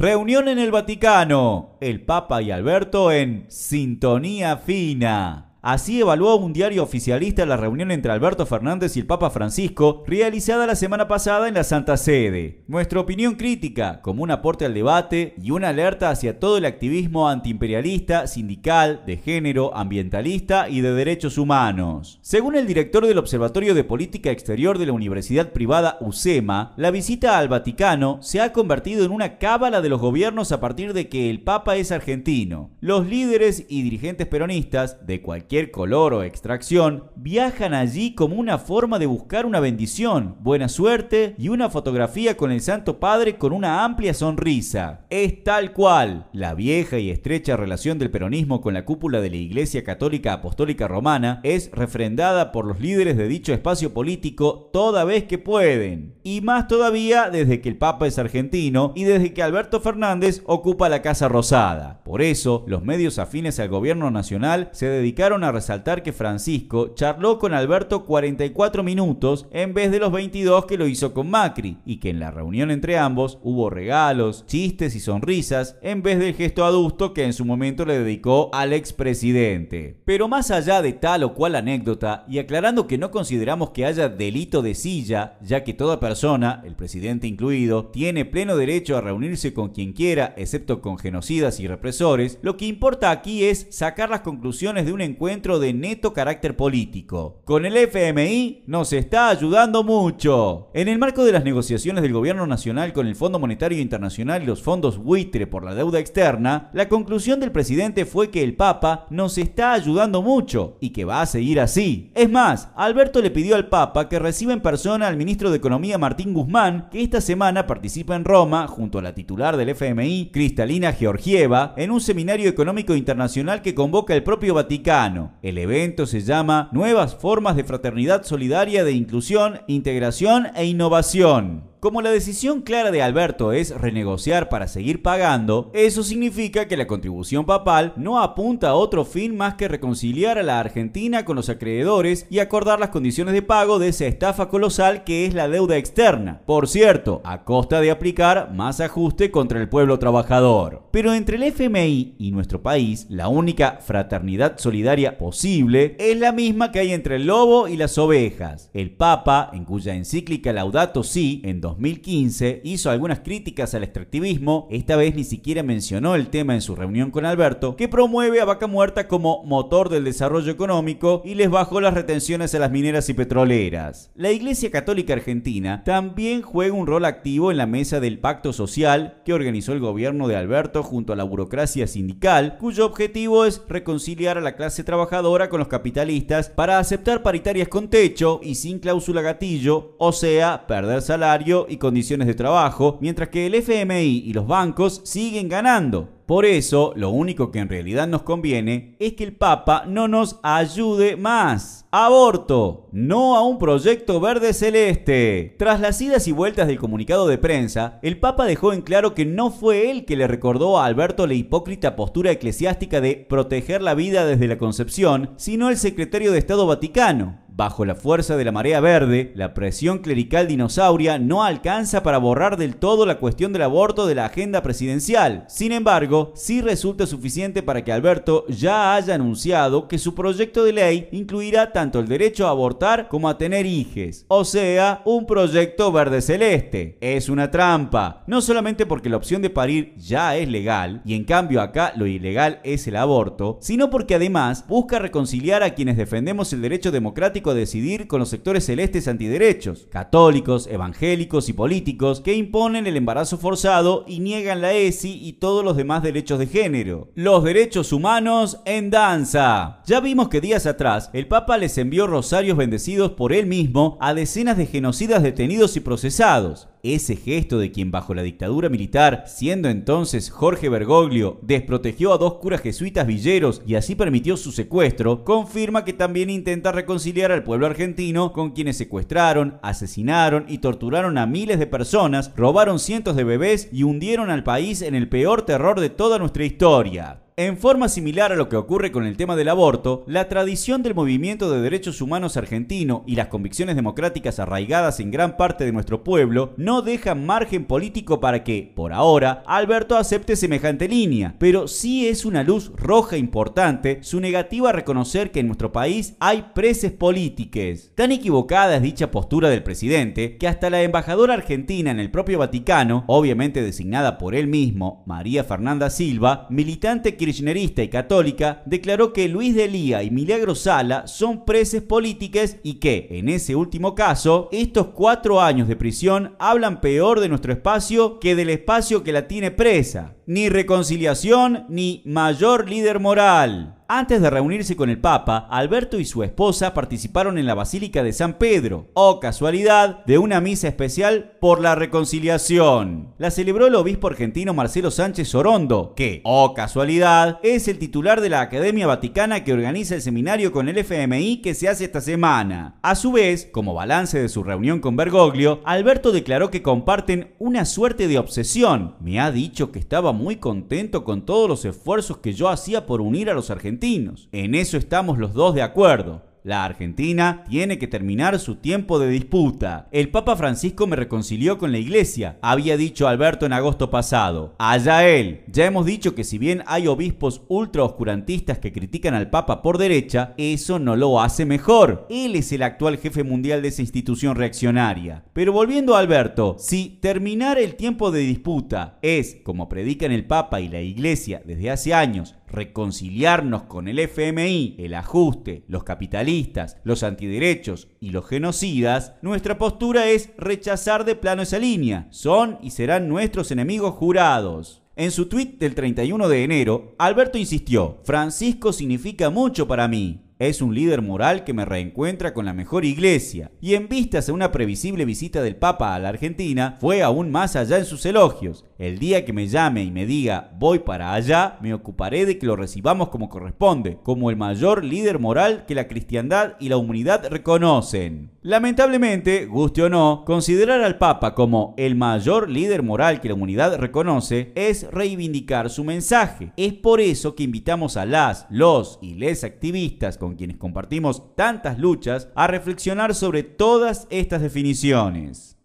Reunión en el Vaticano. El Papa y Alberto en sintonía fina. Así evaluó un diario oficialista la reunión entre Alberto Fernández y el Papa Francisco, realizada la semana pasada en la Santa Sede. Nuestra opinión crítica, como un aporte al debate y una alerta hacia todo el activismo antiimperialista, sindical, de género, ambientalista y de derechos humanos. Según el director del Observatorio de Política Exterior de la Universidad Privada UCEMA, la visita al Vaticano se ha convertido en una cábala de los gobiernos a partir de que el Papa es argentino. Los líderes y dirigentes peronistas de cualquier color o extracción, viajan allí como una forma de buscar una bendición, buena suerte y una fotografía con el Santo Padre con una amplia sonrisa. Es tal cual. La vieja y estrecha relación del peronismo con la cúpula de la Iglesia Católica Apostólica Romana es refrendada por los líderes de dicho espacio político toda vez que pueden. Y más todavía desde que el Papa es argentino y desde que Alberto Fernández ocupa la Casa Rosada. Por eso, los medios afines al gobierno nacional se dedicaron a resaltar que Francisco charló con Alberto 44 minutos en vez de los 22 que lo hizo con Macri y que en la reunión entre ambos hubo regalos, chistes y sonrisas en vez del gesto adusto que en su momento le dedicó al expresidente. Pero más allá de tal o cual anécdota y aclarando que no consideramos que haya delito de silla, ya que toda persona, el presidente incluido, tiene pleno derecho a reunirse con quien quiera, excepto con genocidas y represores, lo que importa aquí es sacar las conclusiones de un encuentro de neto carácter político. Con el FMI nos está ayudando mucho. En el marco de las negociaciones del gobierno nacional con el Fondo Monetario Internacional y los fondos buitre por la deuda externa, la conclusión del presidente fue que el Papa nos está ayudando mucho y que va a seguir así. Es más, Alberto le pidió al Papa que reciba en persona al ministro de Economía Martín Guzmán, que esta semana participa en Roma junto a la titular del FMI, Cristalina Georgieva, en un seminario económico internacional que convoca el propio Vaticano. El evento se llama Nuevas formas de fraternidad solidaria de inclusión, integración e innovación. Como la decisión clara de Alberto es renegociar para seguir pagando, eso significa que la contribución papal no apunta a otro fin más que reconciliar a la Argentina con los acreedores y acordar las condiciones de pago de esa estafa colosal que es la deuda externa. Por cierto, a costa de aplicar más ajuste contra el pueblo trabajador. Pero entre el FMI y nuestro país, la única fraternidad solidaria posible es la misma que hay entre el lobo y las ovejas. El Papa, en cuya encíclica Laudato Si, en 2015 hizo algunas críticas al extractivismo, esta vez ni siquiera mencionó el tema en su reunión con Alberto, que promueve a Vaca Muerta como motor del desarrollo económico y les bajó las retenciones a las mineras y petroleras. La Iglesia Católica Argentina también juega un rol activo en la mesa del pacto social que organizó el gobierno de Alberto junto a la burocracia sindical, cuyo objetivo es reconciliar a la clase trabajadora con los capitalistas para aceptar paritarias con techo y sin cláusula gatillo, o sea, perder salario y condiciones de trabajo, mientras que el FMI y los bancos siguen ganando. Por eso, lo único que en realidad nos conviene es que el Papa no nos ayude más. Aborto, no a un proyecto verde celeste. Tras las idas y vueltas del comunicado de prensa, el Papa dejó en claro que no fue él que le recordó a Alberto la hipócrita postura eclesiástica de proteger la vida desde la concepción, sino el secretario de Estado Vaticano. Bajo la fuerza de la marea verde, la presión clerical dinosauria no alcanza para borrar del todo la cuestión del aborto de la agenda presidencial. Sin embargo, sí resulta suficiente para que Alberto ya haya anunciado que su proyecto de ley incluirá tanto el derecho a abortar como a tener hijes. O sea, un proyecto verde celeste. Es una trampa. No solamente porque la opción de parir ya es legal, y en cambio acá lo ilegal es el aborto, sino porque además busca reconciliar a quienes defendemos el derecho democrático decidir con los sectores celestes antiderechos, católicos, evangélicos y políticos que imponen el embarazo forzado y niegan la ESI y todos los demás derechos de género. Los derechos humanos en danza. Ya vimos que días atrás el Papa les envió rosarios bendecidos por él mismo a decenas de genocidas detenidos y procesados ese gesto de quien bajo la dictadura militar, siendo entonces Jorge Bergoglio, desprotegió a dos curas jesuitas villeros y así permitió su secuestro, confirma que también intenta reconciliar al pueblo argentino con quienes secuestraron, asesinaron y torturaron a miles de personas, robaron cientos de bebés y hundieron al país en el peor terror de toda nuestra historia. En forma similar a lo que ocurre con el tema del aborto, la tradición del movimiento de derechos humanos argentino y las convicciones democráticas arraigadas en gran parte de nuestro pueblo no dejan margen político para que, por ahora, Alberto acepte semejante línea, pero sí es una luz roja importante su negativa a reconocer que en nuestro país hay preses políticas. Tan equivocada es dicha postura del presidente que hasta la embajadora argentina en el propio Vaticano, obviamente designada por él mismo, María Fernanda Silva, militante y católica, declaró que Luis de Lía y Milagro Sala son preses políticas y que, en ese último caso, estos cuatro años de prisión hablan peor de nuestro espacio que del espacio que la tiene presa. Ni reconciliación ni mayor líder moral. Antes de reunirse con el Papa, Alberto y su esposa participaron en la Basílica de San Pedro, o oh casualidad, de una misa especial por la reconciliación. La celebró el obispo argentino Marcelo Sánchez Orondo, que, o oh casualidad, es el titular de la Academia Vaticana que organiza el seminario con el FMI que se hace esta semana. A su vez, como balance de su reunión con Bergoglio, Alberto declaró que comparten una suerte de obsesión. Me ha dicho que estaba muy contento con todos los esfuerzos que yo hacía por unir a los argentinos en eso estamos los dos de acuerdo. La Argentina tiene que terminar su tiempo de disputa. El Papa Francisco me reconcilió con la iglesia, había dicho Alberto en agosto pasado. Allá él. Ya hemos dicho que si bien hay obispos ultra oscurantistas que critican al Papa por derecha, eso no lo hace mejor. Él es el actual jefe mundial de esa institución reaccionaria. Pero volviendo a Alberto, si terminar el tiempo de disputa es, como predican el Papa y la iglesia desde hace años, reconciliarnos con el FMI, el ajuste, los capitalistas, los antiderechos y los genocidas, nuestra postura es rechazar de plano esa línea. Son y serán nuestros enemigos jurados. En su tweet del 31 de enero, Alberto insistió, Francisco significa mucho para mí. Es un líder moral que me reencuentra con la mejor iglesia, y en vistas a una previsible visita del Papa a la Argentina, fue aún más allá en sus elogios. El día que me llame y me diga voy para allá, me ocuparé de que lo recibamos como corresponde, como el mayor líder moral que la cristiandad y la humanidad reconocen. Lamentablemente, guste o no, considerar al Papa como el mayor líder moral que la humanidad reconoce es reivindicar su mensaje. Es por eso que invitamos a las, los y les activistas con quienes compartimos tantas luchas a reflexionar sobre todas estas definiciones.